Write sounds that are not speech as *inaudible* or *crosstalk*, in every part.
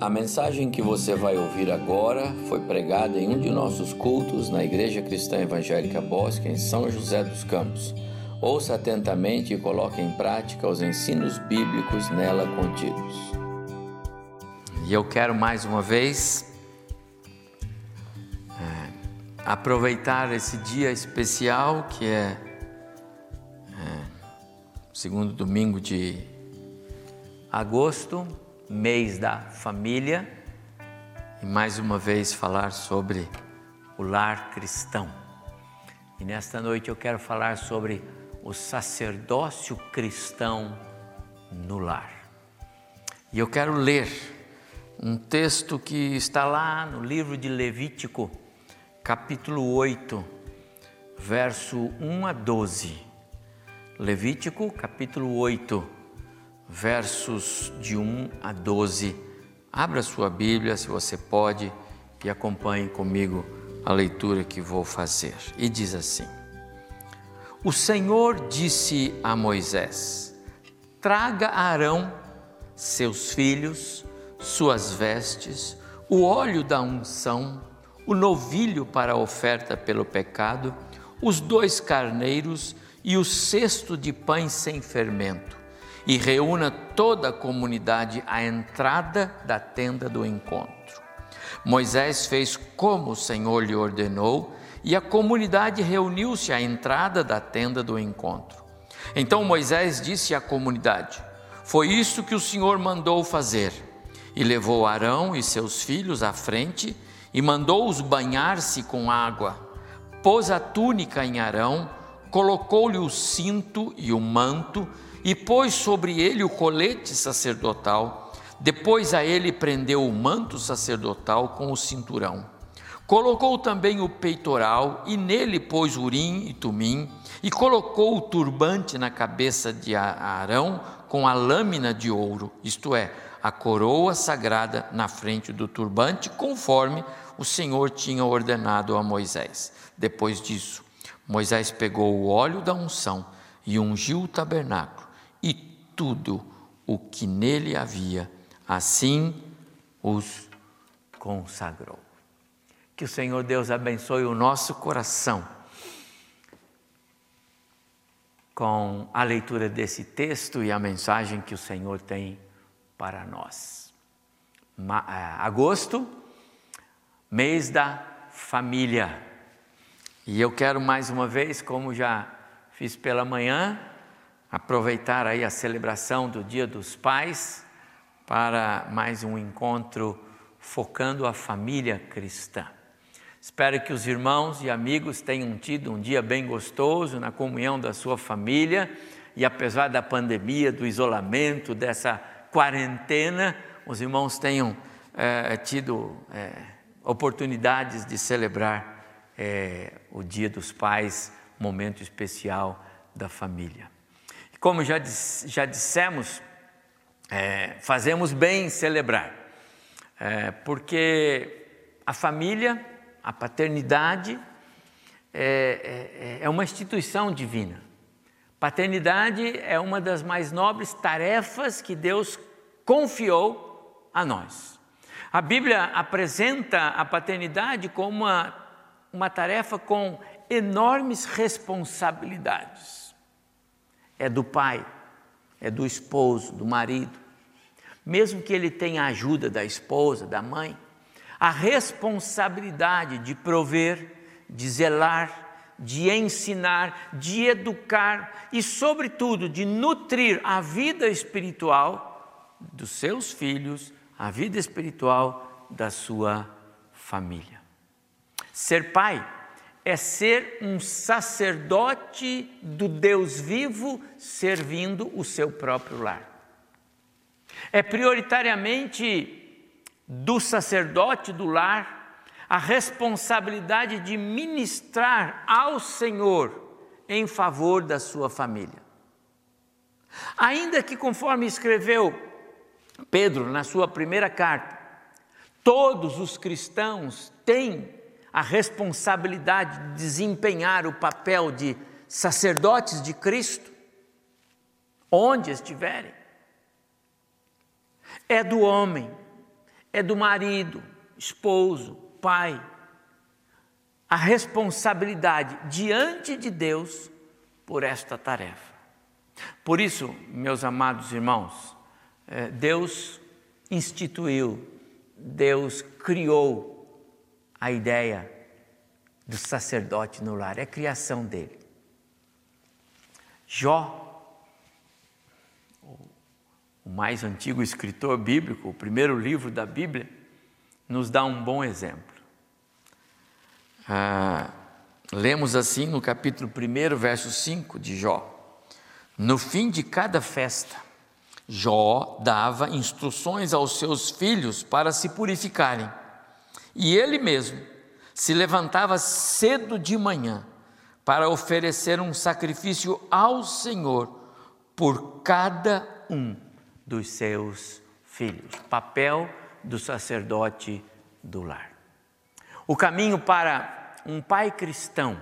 A mensagem que você vai ouvir agora foi pregada em um de nossos cultos na Igreja Cristã Evangélica Bosque, em São José dos Campos. Ouça atentamente e coloque em prática os ensinos bíblicos nela contidos. E eu quero mais uma vez é, aproveitar esse dia especial que é, é segundo domingo de agosto mês da família e mais uma vez falar sobre o lar cristão. E nesta noite eu quero falar sobre o sacerdócio cristão no lar. E eu quero ler um texto que está lá no livro de Levítico, capítulo 8, verso 1 a 12. Levítico, capítulo 8, versos de 1 a 12. Abra sua Bíblia, se você pode, e acompanhe comigo a leitura que vou fazer. E diz assim: O Senhor disse a Moisés: Traga Arão, seus filhos, suas vestes, o óleo da unção, o novilho para a oferta pelo pecado, os dois carneiros e o cesto de pães sem fermento e reúna toda a comunidade à entrada da tenda do encontro. Moisés fez como o Senhor lhe ordenou e a comunidade reuniu-se à entrada da tenda do encontro. Então Moisés disse à comunidade: Foi isso que o Senhor mandou fazer. E levou Arão e seus filhos à frente e mandou-os banhar-se com água. Pôs a túnica em Arão, colocou-lhe o cinto e o manto e pôs sobre ele o colete sacerdotal. Depois a ele prendeu o manto sacerdotal com o cinturão. Colocou também o peitoral e nele pôs urim e tumim e colocou o turbante na cabeça de Arão com a lâmina de ouro, isto é, a coroa sagrada na frente do turbante, conforme o Senhor tinha ordenado a Moisés. Depois disso, Moisés pegou o óleo da unção e ungiu o tabernáculo e tudo o que nele havia, assim os consagrou. Que o Senhor Deus abençoe o nosso coração com a leitura desse texto e a mensagem que o Senhor tem para nós. É, agosto, mês da família. E eu quero mais uma vez, como já fiz pela manhã, aproveitar aí a celebração do Dia dos Pais para mais um encontro focando a família cristã. Espero que os irmãos e amigos tenham tido um dia bem gostoso na comunhão da sua família e apesar da pandemia, do isolamento, dessa quarentena, os irmãos tenham é, tido é, oportunidades de celebrar é, o Dia dos Pais, momento especial da família. Como já, já dissemos, é, fazemos bem em celebrar, é, porque a família, a paternidade, é, é, é uma instituição divina. Paternidade é uma das mais nobres tarefas que Deus confiou a nós. A Bíblia apresenta a paternidade como uma, uma tarefa com enormes responsabilidades é do pai, é do esposo, do marido. Mesmo que ele tenha a ajuda da esposa, da mãe, a responsabilidade de prover, de zelar, de ensinar, de educar e, sobretudo, de nutrir a vida espiritual dos seus filhos, a vida espiritual da sua família. Ser pai é ser um sacerdote do Deus vivo servindo o seu próprio lar. É prioritariamente do sacerdote do lar a responsabilidade de ministrar ao Senhor em favor da sua família. Ainda que, conforme escreveu Pedro na sua primeira carta, todos os cristãos têm a responsabilidade de desempenhar o papel de sacerdotes de Cristo, onde estiverem. É do homem, é do marido, esposo, pai. A responsabilidade diante de Deus por esta tarefa. Por isso, meus amados irmãos, é, Deus instituiu, Deus criou a ideia do sacerdote no lar, é criação dele. Jó, o mais antigo escritor bíblico, o primeiro livro da Bíblia, nos dá um bom exemplo. Ah, lemos assim no capítulo 1, verso 5 de Jó. No fim de cada festa, Jó dava instruções aos seus filhos para se purificarem, e ele mesmo se levantava cedo de manhã para oferecer um sacrifício ao Senhor por cada um dos seus filhos. Papel do sacerdote do lar. O caminho para um pai cristão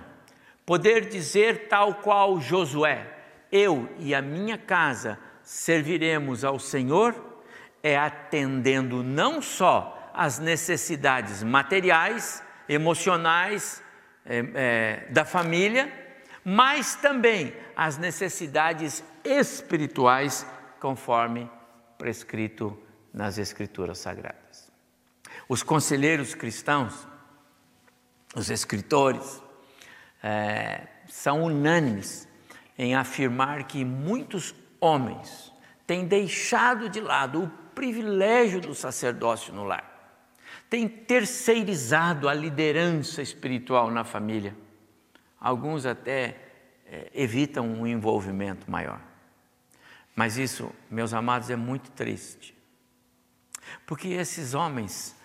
poder dizer, tal qual Josué: Eu e a minha casa serviremos ao Senhor, é atendendo não só às necessidades materiais, emocionais é, é, da família, mas também às necessidades espirituais, conforme prescrito nas Escrituras Sagradas. Os conselheiros cristãos, os escritores, é, são unânimes em afirmar que muitos homens têm deixado de lado o privilégio do sacerdócio no lar, têm terceirizado a liderança espiritual na família. Alguns até é, evitam um envolvimento maior. Mas isso, meus amados, é muito triste. Porque esses homens,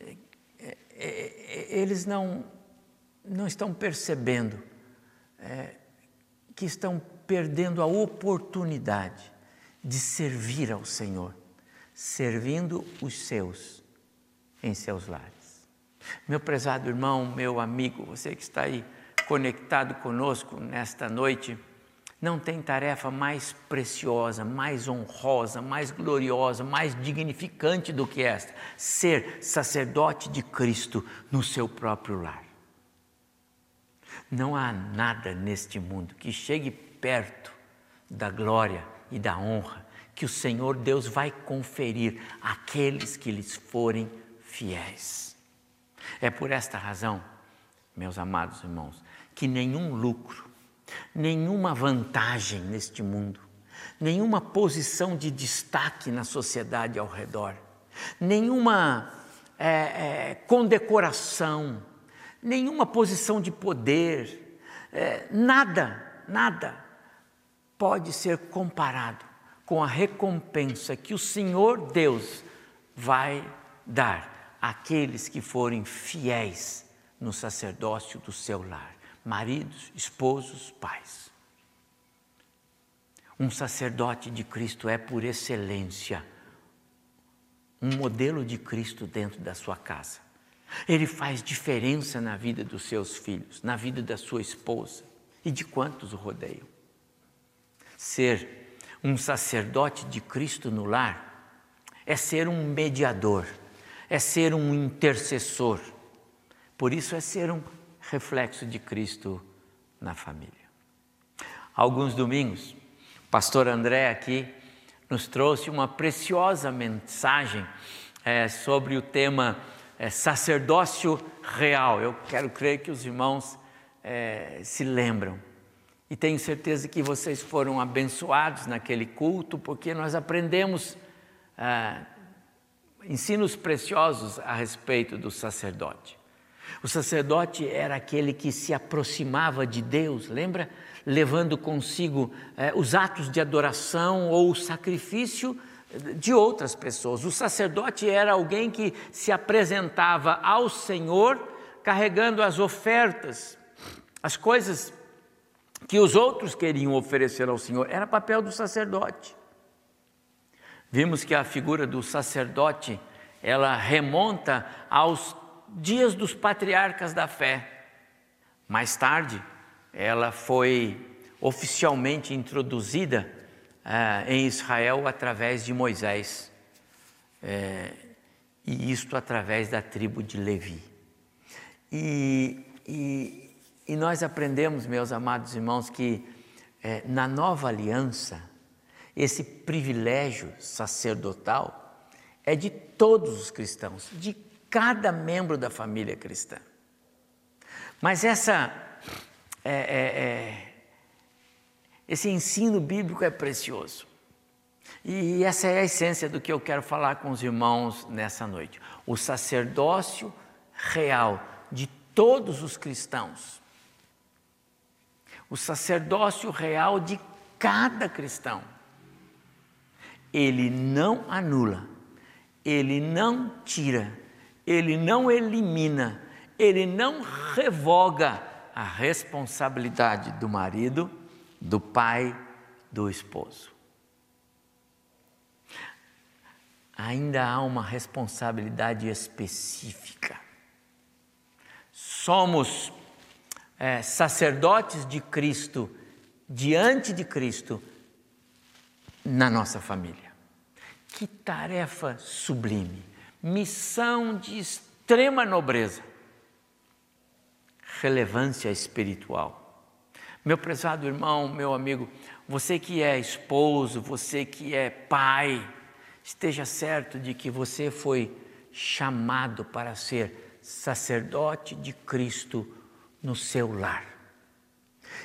é, é, é, eles não, não estão percebendo é, que estão perdendo a oportunidade de servir ao Senhor, servindo os seus em seus lares. Meu prezado irmão, meu amigo, você que está aí conectado conosco nesta noite, não tem tarefa mais preciosa, mais honrosa, mais gloriosa, mais dignificante do que esta: ser sacerdote de Cristo no seu próprio lar. Não há nada neste mundo que chegue perto da glória e da honra que o Senhor Deus vai conferir àqueles que lhes forem fiéis. É por esta razão, meus amados irmãos, que nenhum lucro, nenhuma vantagem neste mundo, nenhuma posição de destaque na sociedade ao redor, nenhuma é, é, condecoração, nenhuma posição de poder, é, nada, nada pode ser comparado com a recompensa que o Senhor Deus vai dar àqueles que forem fiéis no sacerdócio do seu lar maridos, esposos, pais. Um sacerdote de Cristo é, por excelência, um modelo de Cristo dentro da sua casa. Ele faz diferença na vida dos seus filhos, na vida da sua esposa e de quantos o rodeiam. Ser um sacerdote de Cristo no lar é ser um mediador, é ser um intercessor. Por isso é ser um reflexo de Cristo na família. Alguns domingos, o pastor André aqui nos trouxe uma preciosa mensagem é, sobre o tema é, sacerdócio real. Eu quero crer que os irmãos é, se lembram. E tenho certeza que vocês foram abençoados naquele culto, porque nós aprendemos ah, ensinos preciosos a respeito do sacerdote. O sacerdote era aquele que se aproximava de Deus, lembra? Levando consigo eh, os atos de adoração ou o sacrifício de outras pessoas. O sacerdote era alguém que se apresentava ao Senhor carregando as ofertas, as coisas que os outros queriam oferecer ao Senhor. Era papel do sacerdote. Vimos que a figura do sacerdote ela remonta aos dias dos patriarcas da fé. Mais tarde, ela foi oficialmente introduzida uh, em Israel através de Moisés. É, e isto através da tribo de Levi. E, e, e nós aprendemos, meus amados irmãos, que é, na nova aliança, esse privilégio sacerdotal é de todos os cristãos, de cada membro da família cristã. Mas essa, é, é, é, esse ensino bíblico é precioso. E essa é a essência do que eu quero falar com os irmãos nessa noite. O sacerdócio real de todos os cristãos. O sacerdócio real de cada cristão. Ele não anula, ele não tira, ele não elimina, ele não revoga a responsabilidade do marido, do pai, do esposo. Ainda há uma responsabilidade específica. Somos é, sacerdotes de Cristo, diante de Cristo, na nossa família. Que tarefa sublime, missão de extrema nobreza, relevância espiritual. Meu prezado irmão, meu amigo, você que é esposo, você que é pai, esteja certo de que você foi chamado para ser sacerdote de Cristo no seu lar.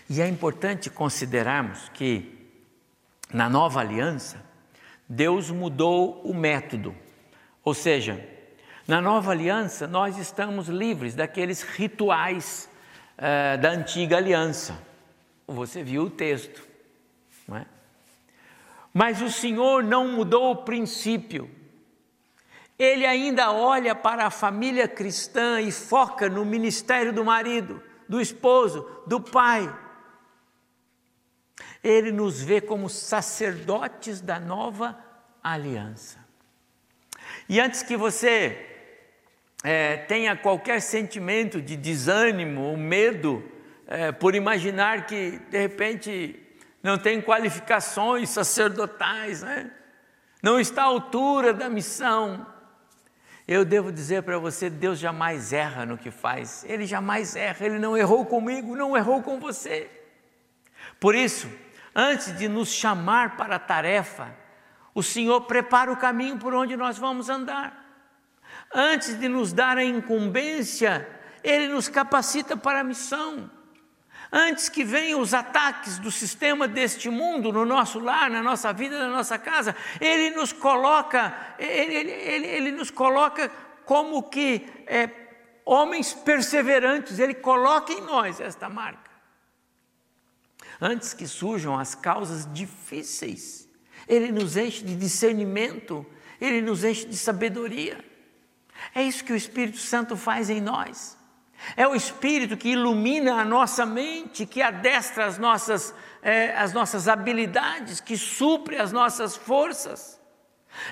E é importante considerarmos que, na nova aliança, Deus mudou o método. Ou seja, na nova aliança, nós estamos livres daqueles rituais uh, da antiga aliança. Você viu o texto, não é? Mas o Senhor não mudou o princípio. Ele ainda olha para a família cristã e foca no ministério do marido, do esposo, do pai. Ele nos vê como sacerdotes da nova aliança. E antes que você é, tenha qualquer sentimento de desânimo ou medo é, por imaginar que de repente não tem qualificações sacerdotais, né? não está à altura da missão. Eu devo dizer para você: Deus jamais erra no que faz, Ele jamais erra, Ele não errou comigo, não errou com você. Por isso, antes de nos chamar para a tarefa, o Senhor prepara o caminho por onde nós vamos andar. Antes de nos dar a incumbência, Ele nos capacita para a missão. Antes que venham os ataques do sistema deste mundo no nosso lar, na nossa vida, na nossa casa, Ele nos coloca, Ele, ele, ele, ele nos coloca como que é, homens perseverantes, Ele coloca em nós esta marca. Antes que surjam as causas difíceis, Ele nos enche de discernimento, Ele nos enche de sabedoria. É isso que o Espírito Santo faz em nós. É o Espírito que ilumina a nossa mente, que adestra as nossas, é, as nossas habilidades, que supre as nossas forças.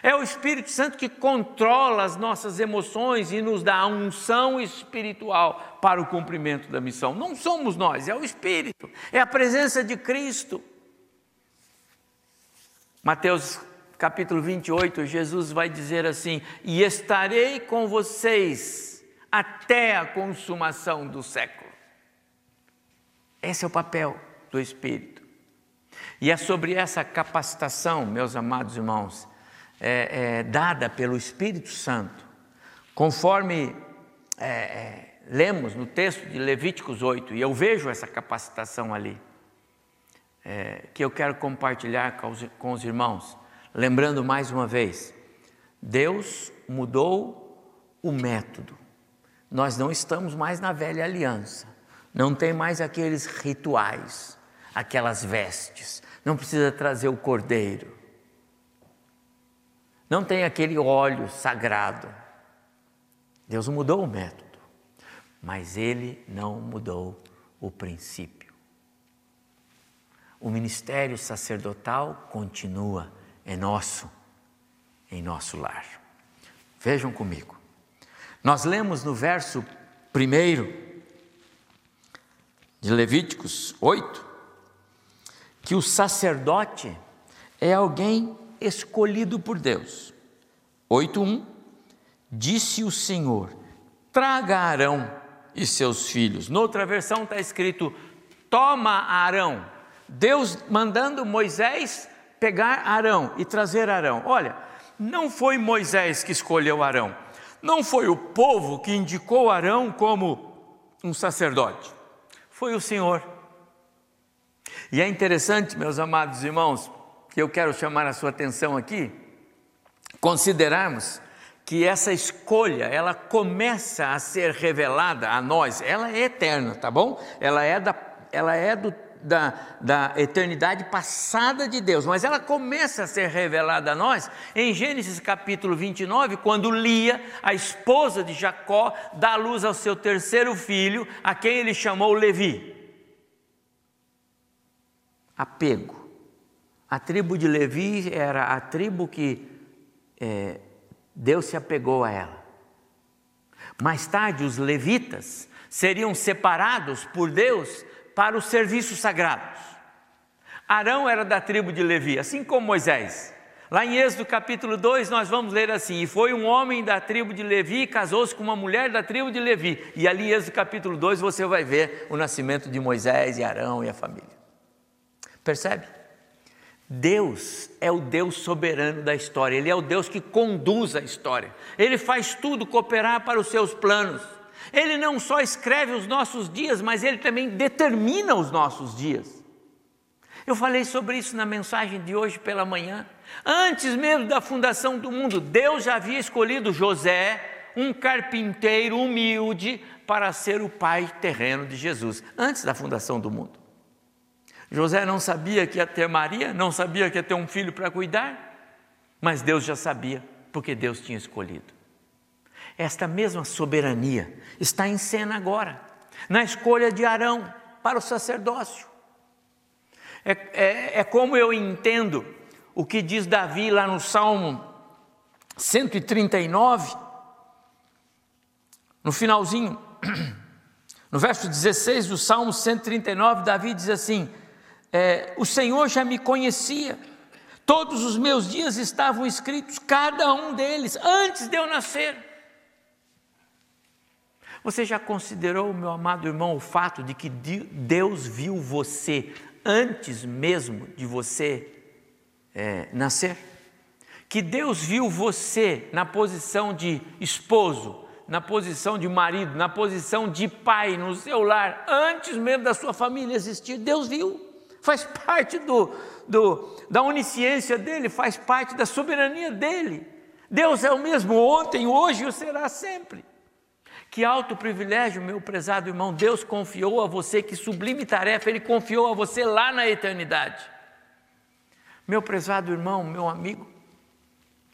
É o Espírito Santo que controla as nossas emoções e nos dá a unção espiritual para o cumprimento da missão. Não somos nós, é o Espírito, é a presença de Cristo. Mateus capítulo 28, Jesus vai dizer assim: E estarei com vocês até a consumação do século. Esse é o papel do Espírito. E é sobre essa capacitação, meus amados irmãos, é, é, dada pelo Espírito Santo, conforme é, é lemos no texto de Levíticos 8, e eu vejo essa capacitação ali, é, que eu quero compartilhar com os, com os irmãos, lembrando mais uma vez: Deus mudou o método nós não estamos mais na velha aliança. Não tem mais aqueles rituais, aquelas vestes. Não precisa trazer o cordeiro. Não tem aquele óleo sagrado. Deus mudou o método, mas ele não mudou o princípio. O ministério sacerdotal continua, é nosso, em nosso lar. Vejam comigo. Nós lemos no verso 1 de Levíticos 8 que o sacerdote é alguém escolhido por Deus. 8:1 disse o Senhor: traga Arão e seus filhos. Noutra versão está escrito: toma Arão. Deus mandando Moisés pegar Arão e trazer Arão. Olha, não foi Moisés que escolheu Arão, não foi o povo que indicou Arão como um sacerdote, foi o Senhor. E é interessante, meus amados irmãos, que eu quero chamar a sua atenção aqui, considerarmos que essa escolha, ela começa a ser revelada a nós, ela é eterna, tá bom? Ela é, da, ela é do, da, da eternidade passada de Deus, mas ela começa a ser revelada a nós em Gênesis capítulo 29, quando Lia, a esposa de Jacó, dá luz ao seu terceiro filho, a quem ele chamou Levi. Apego. A tribo de Levi era a tribo que é, Deus se apegou a ela. Mais tarde, os levitas seriam separados por Deus para os serviços sagrados. Arão era da tribo de Levi, assim como Moisés. Lá em Êxodo capítulo 2, nós vamos ler assim: E foi um homem da tribo de Levi e casou-se com uma mulher da tribo de Levi. E ali em Êxodo capítulo 2 você vai ver o nascimento de Moisés e Arão e a família. Percebe? Deus é o Deus soberano da história, Ele é o Deus que conduz a história, Ele faz tudo cooperar para os seus planos. Ele não só escreve os nossos dias, mas Ele também determina os nossos dias. Eu falei sobre isso na mensagem de hoje pela manhã. Antes mesmo da fundação do mundo, Deus já havia escolhido José, um carpinteiro humilde, para ser o pai terreno de Jesus, antes da fundação do mundo. José não sabia que ia ter Maria, não sabia que ia ter um filho para cuidar, mas Deus já sabia, porque Deus tinha escolhido. Esta mesma soberania está em cena agora, na escolha de Arão para o sacerdócio. É, é, é como eu entendo o que diz Davi lá no Salmo 139, no finalzinho, *clears throat* no verso 16 do Salmo 139, Davi diz assim: é, o Senhor já me conhecia, todos os meus dias estavam escritos, cada um deles, antes de eu nascer. Você já considerou, meu amado irmão, o fato de que Deus viu você antes mesmo de você é, nascer? Que Deus viu você na posição de esposo, na posição de marido, na posição de pai no seu lar, antes mesmo da sua família existir. Deus viu faz parte do, do, da onisciência dele, faz parte da soberania dele. Deus é o mesmo ontem, hoje e será sempre. Que alto privilégio, meu prezado irmão, Deus confiou a você, que sublime tarefa Ele confiou a você lá na eternidade. Meu prezado irmão, meu amigo,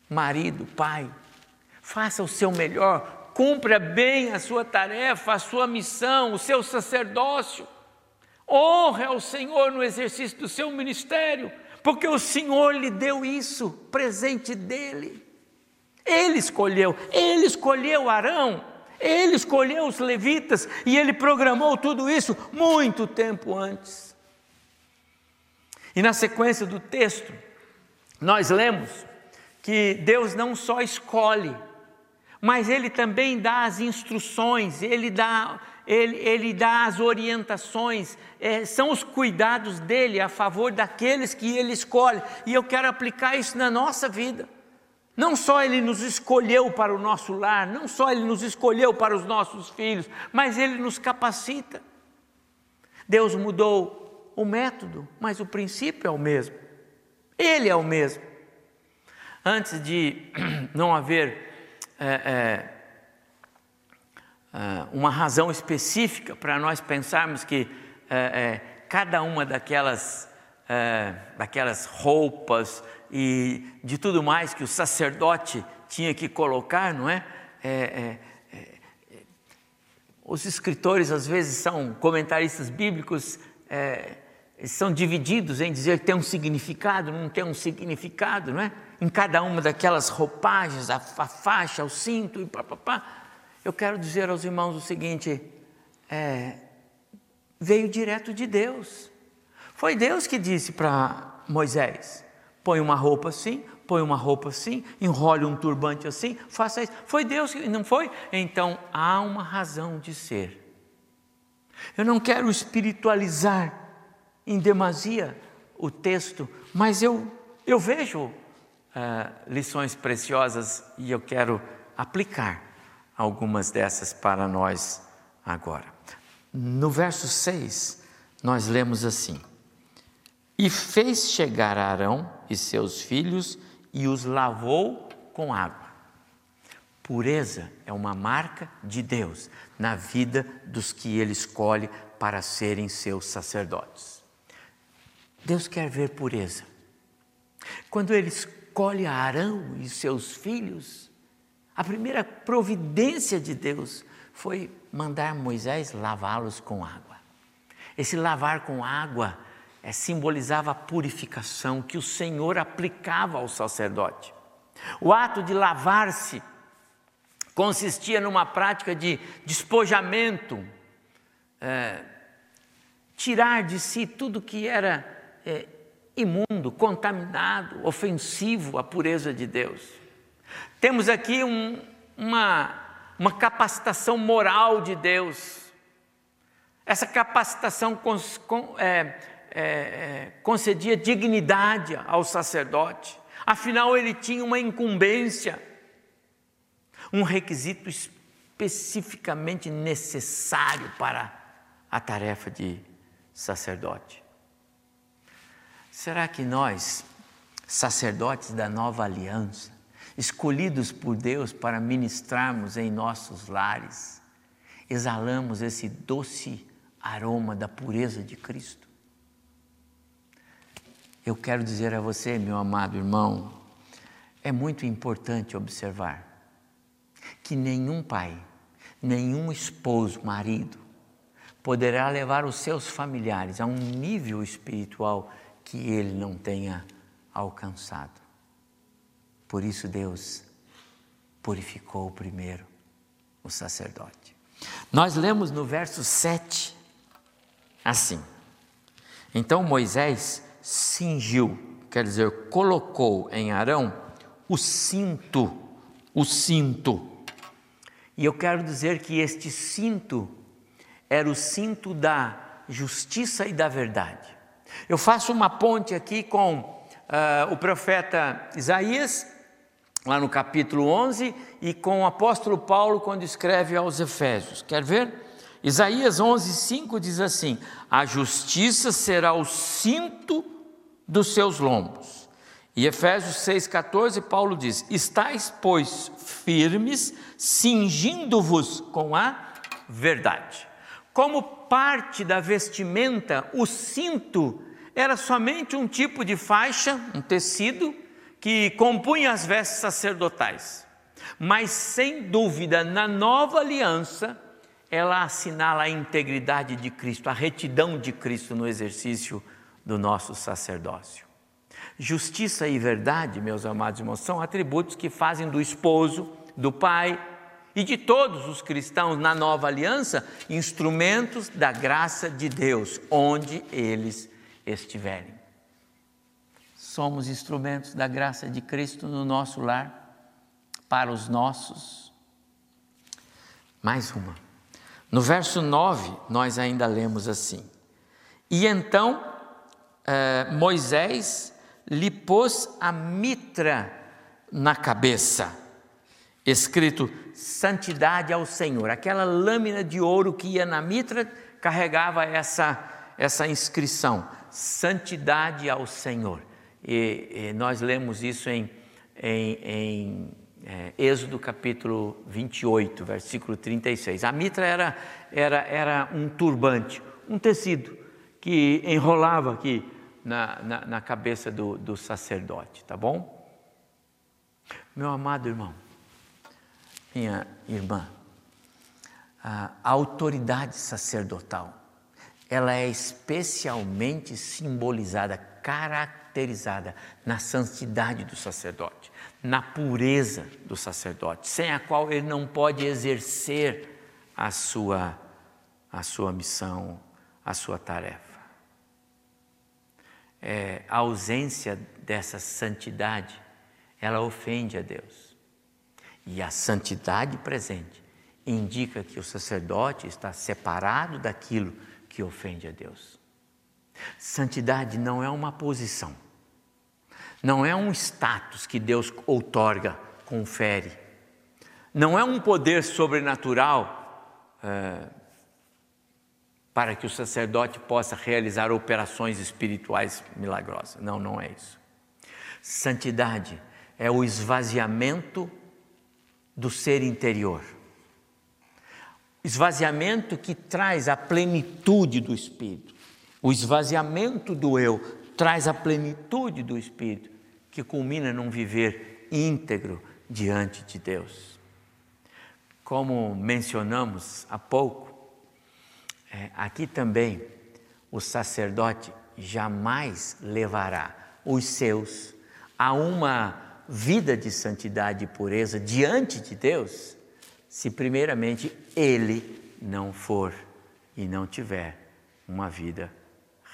marido, pai, faça o seu melhor, cumpra bem a sua tarefa, a sua missão, o seu sacerdócio. Honre ao Senhor no exercício do seu ministério, porque o Senhor lhe deu isso, presente dele. Ele escolheu, ele escolheu Arão, ele escolheu os levitas e ele programou tudo isso muito tempo antes. E na sequência do texto, nós lemos que Deus não só escolhe, mas ele também dá as instruções, ele dá ele, ele dá as orientações, é, são os cuidados dele a favor daqueles que ele escolhe, e eu quero aplicar isso na nossa vida. Não só ele nos escolheu para o nosso lar, não só ele nos escolheu para os nossos filhos, mas ele nos capacita. Deus mudou o método, mas o princípio é o mesmo. Ele é o mesmo. Antes de *clears throat* não haver é, é, ah, uma razão específica para nós pensarmos que é, é, cada uma daquelas, é, daquelas roupas e de tudo mais que o sacerdote tinha que colocar, não é? é, é os escritores às vezes são comentaristas bíblicos, são divididos em dizer que tem um significado, não tem um significado, não é? Em cada uma daquelas roupagens, a, a faixa, o cinto e papapá. Eu quero dizer aos irmãos o seguinte: é, veio direto de Deus. Foi Deus que disse para Moisés: põe uma roupa assim, põe uma roupa assim, enrole um turbante assim, faça isso. Foi Deus que não foi? Então há uma razão de ser. Eu não quero espiritualizar em demasia o texto, mas eu, eu vejo uh, lições preciosas e eu quero aplicar algumas dessas para nós agora. No verso 6, nós lemos assim: E fez chegar Arão e seus filhos e os lavou com água. Pureza é uma marca de Deus na vida dos que ele escolhe para serem seus sacerdotes. Deus quer ver pureza. Quando ele escolhe Arão e seus filhos, a primeira providência de Deus foi mandar Moisés lavá-los com água. Esse lavar com água é, simbolizava a purificação que o Senhor aplicava ao sacerdote. O ato de lavar-se consistia numa prática de despojamento, é, tirar de si tudo que era é, imundo, contaminado, ofensivo à pureza de Deus. Temos aqui um, uma, uma capacitação moral de Deus. Essa capacitação cons, é, é, é, concedia dignidade ao sacerdote, afinal, ele tinha uma incumbência, um requisito especificamente necessário para a tarefa de sacerdote. Será que nós, sacerdotes da nova aliança, escolhidos por Deus para ministrarmos em nossos lares, exalamos esse doce aroma da pureza de Cristo? Eu quero dizer a você, meu amado irmão, é muito importante observar que nenhum pai, nenhum esposo, marido, poderá levar os seus familiares a um nível espiritual que ele não tenha alcançado. Por isso Deus purificou primeiro o sacerdote. Nós lemos no verso 7 assim: Então Moisés cingiu, quer dizer, colocou em Arão o cinto, o cinto. E eu quero dizer que este cinto era o cinto da justiça e da verdade. Eu faço uma ponte aqui com uh, o profeta Isaías, lá no capítulo 11, e com o apóstolo Paulo, quando escreve aos Efésios. Quer ver? Isaías 11, 5 diz assim: A justiça será o cinto dos seus lombos. E Efésios 6,14, Paulo diz: Estais, pois, firmes, cingindo-vos com a verdade. Como parte da vestimenta, o cinto era somente um tipo de faixa, um tecido, que compunha as vestes sacerdotais. Mas, sem dúvida, na nova aliança, ela assinala a integridade de Cristo, a retidão de Cristo no exercício do nosso sacerdócio. Justiça e verdade, meus amados irmãos, são atributos que fazem do esposo, do pai, e de todos os cristãos na nova aliança instrumentos da graça de Deus, onde eles estiverem. Somos instrumentos da graça de Cristo no nosso lar, para os nossos. Mais uma. No verso 9, nós ainda lemos assim: E então eh, Moisés lhe pôs a mitra na cabeça escrito santidade ao Senhor. Aquela lâmina de ouro que ia na mitra carregava essa, essa inscrição, santidade ao Senhor. E, e nós lemos isso em, em, em é, Êxodo capítulo 28, versículo 36. A mitra era, era, era um turbante, um tecido que enrolava aqui na, na, na cabeça do, do sacerdote, tá bom? Meu amado irmão, minha irmã, a autoridade sacerdotal, ela é especialmente simbolizada, caracterizada na santidade do sacerdote, na pureza do sacerdote, sem a qual ele não pode exercer a sua, a sua missão, a sua tarefa. É, a ausência dessa santidade ela ofende a Deus. E a santidade presente indica que o sacerdote está separado daquilo que ofende a Deus. Santidade não é uma posição, não é um status que Deus outorga, confere, não é um poder sobrenatural é, para que o sacerdote possa realizar operações espirituais milagrosas. Não, não é isso. Santidade é o esvaziamento do ser interior. Esvaziamento que traz a plenitude do espírito. O esvaziamento do eu traz a plenitude do espírito, que culmina num viver íntegro diante de Deus. Como mencionamos há pouco, é, aqui também o sacerdote jamais levará os seus a uma vida de santidade e pureza diante de Deus, se primeiramente ele não for e não tiver uma vida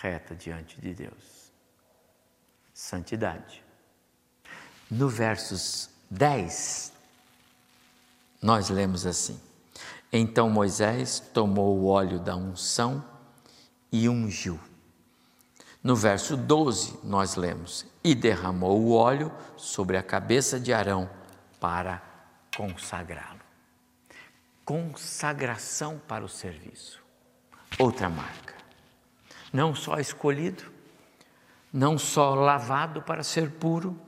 reta diante de Deus. Santidade. No versos 10, nós lemos assim: Então Moisés tomou o óleo da unção e ungiu. No verso 12, nós lemos: E derramou o óleo sobre a cabeça de Arão para consagrá-lo. Consagração para o serviço. Outra marca. Não só escolhido, não só lavado para ser puro,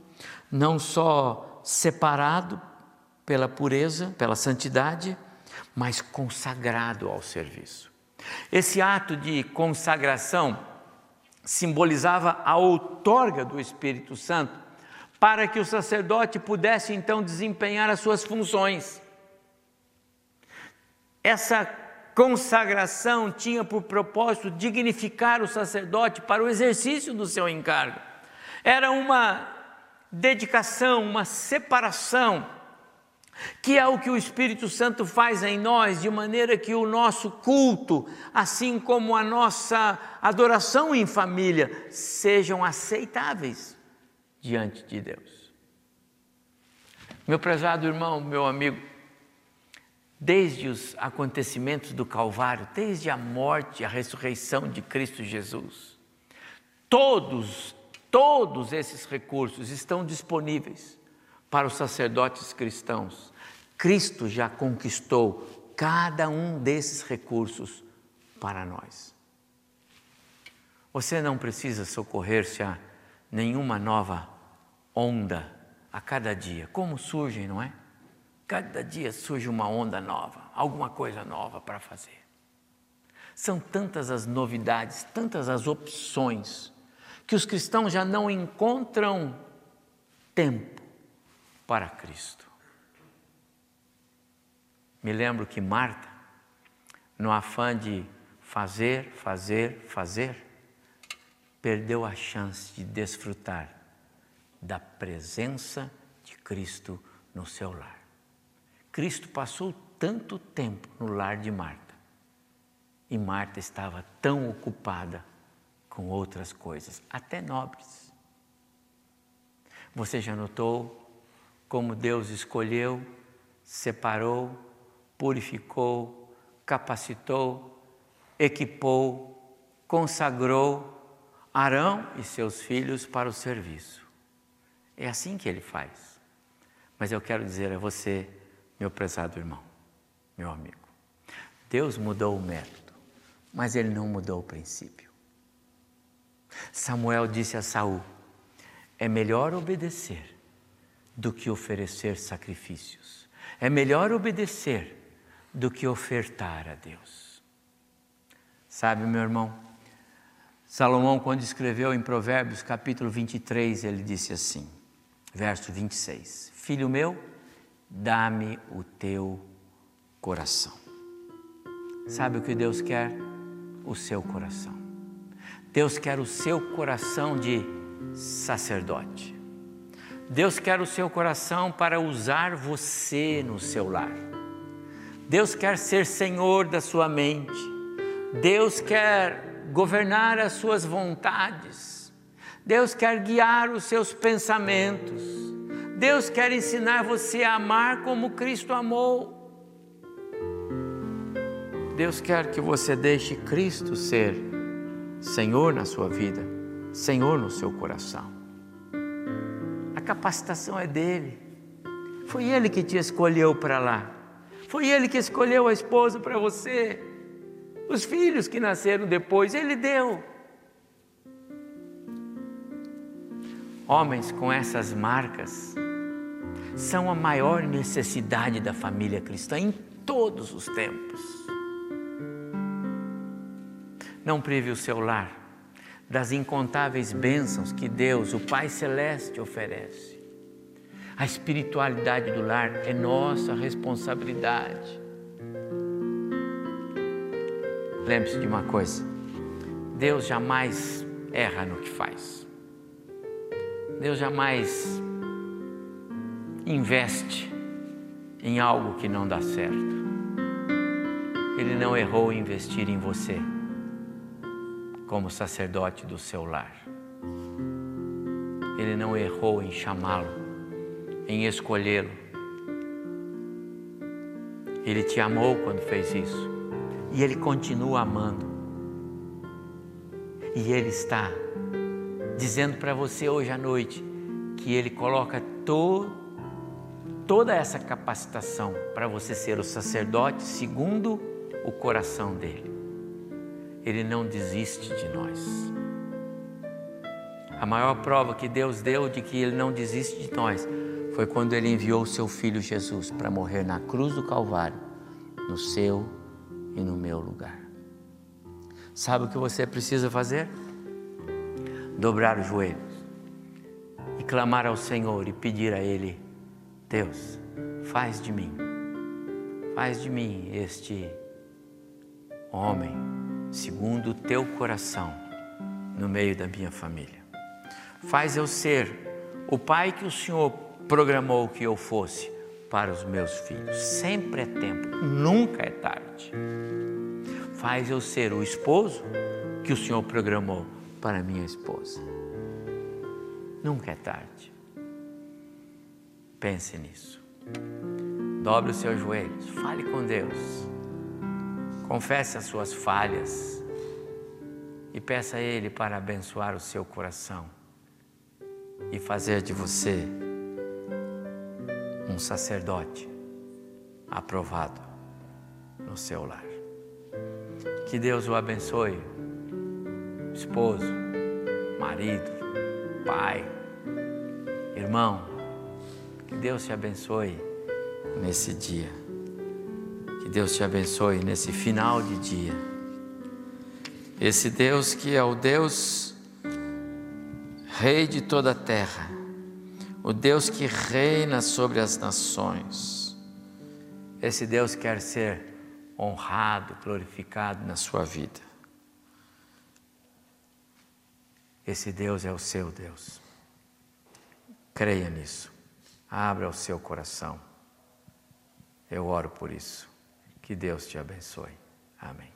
não só separado pela pureza, pela santidade, mas consagrado ao serviço. Esse ato de consagração simbolizava a outorga do Espírito Santo para que o sacerdote pudesse então desempenhar as suas funções. Essa consagração tinha por propósito dignificar o sacerdote para o exercício do seu encargo. Era uma dedicação, uma separação que é o que o Espírito Santo faz em nós, de maneira que o nosso culto, assim como a nossa adoração em família, sejam aceitáveis diante de Deus. Meu prezado irmão, meu amigo, desde os acontecimentos do Calvário, desde a morte e a ressurreição de Cristo Jesus, todos, todos esses recursos estão disponíveis para os sacerdotes cristãos. Cristo já conquistou cada um desses recursos para nós. Você não precisa socorrer-se a nenhuma nova onda a cada dia. Como surgem, não é? Cada dia surge uma onda nova, alguma coisa nova para fazer. São tantas as novidades, tantas as opções, que os cristãos já não encontram tempo para Cristo. Me lembro que Marta, no afã de fazer, fazer, fazer, perdeu a chance de desfrutar da presença de Cristo no seu lar. Cristo passou tanto tempo no lar de Marta e Marta estava tão ocupada com outras coisas, até nobres. Você já notou como Deus escolheu, separou, purificou, capacitou, equipou, consagrou Arão e seus filhos para o serviço. É assim que ele faz. Mas eu quero dizer a você, meu prezado irmão, meu amigo, Deus mudou o método, mas ele não mudou o princípio. Samuel disse a Saul: é melhor obedecer do que oferecer sacrifícios. É melhor obedecer do que ofertar a Deus. Sabe, meu irmão, Salomão, quando escreveu em Provérbios capítulo 23, ele disse assim, verso 26: Filho meu, dá-me o teu coração. Sabe o que Deus quer? O seu coração. Deus quer o seu coração de sacerdote. Deus quer o seu coração para usar você no seu lar. Deus quer ser senhor da sua mente. Deus quer governar as suas vontades. Deus quer guiar os seus pensamentos. Deus quer ensinar você a amar como Cristo amou. Deus quer que você deixe Cristo ser Senhor na sua vida, Senhor no seu coração. A capacitação é dele. Foi ele que te escolheu para lá. Foi ele que escolheu a esposa para você. Os filhos que nasceram depois, ele deu. Homens com essas marcas são a maior necessidade da família cristã em todos os tempos. Não prive o seu lar das incontáveis bênçãos que Deus, o Pai Celeste, oferece. A espiritualidade do lar é nossa responsabilidade. Lembre-se de uma coisa: Deus jamais erra no que faz. Deus jamais investe em algo que não dá certo. Ele não errou em investir em você como sacerdote do seu lar. Ele não errou em chamá-lo, em escolhê-lo. Ele te amou quando fez isso e ele continua amando. E ele está dizendo para você hoje à noite que ele coloca to, toda essa capacitação para você ser o sacerdote segundo o coração dele. Ele não desiste de nós. A maior prova que Deus deu de que Ele não desiste de nós foi quando Ele enviou o Seu Filho Jesus para morrer na cruz do Calvário, no seu e no meu lugar. Sabe o que você precisa fazer? Dobrar os joelhos e clamar ao Senhor e pedir a Ele: Deus, faz de mim, faz de mim este homem segundo o teu coração no meio da minha família. Faz eu ser o pai que o Senhor programou que eu fosse para os meus filhos. Sempre é tempo, nunca é tarde. Faz eu ser o esposo que o Senhor programou para minha esposa. Nunca é tarde. Pense nisso. Dobre os seus joelhos, fale com Deus. Confesse as suas falhas e peça a Ele para abençoar o seu coração e fazer de você um sacerdote aprovado no seu lar. Que Deus o abençoe, esposo, marido, pai, irmão. Que Deus te abençoe nesse dia. Deus te abençoe nesse final de dia. Esse Deus que é o Deus Rei de toda a terra, o Deus que reina sobre as nações. Esse Deus quer ser honrado, glorificado na sua vida. Esse Deus é o seu Deus. Creia nisso. Abra o seu coração. Eu oro por isso. Que Deus te abençoe. Amém.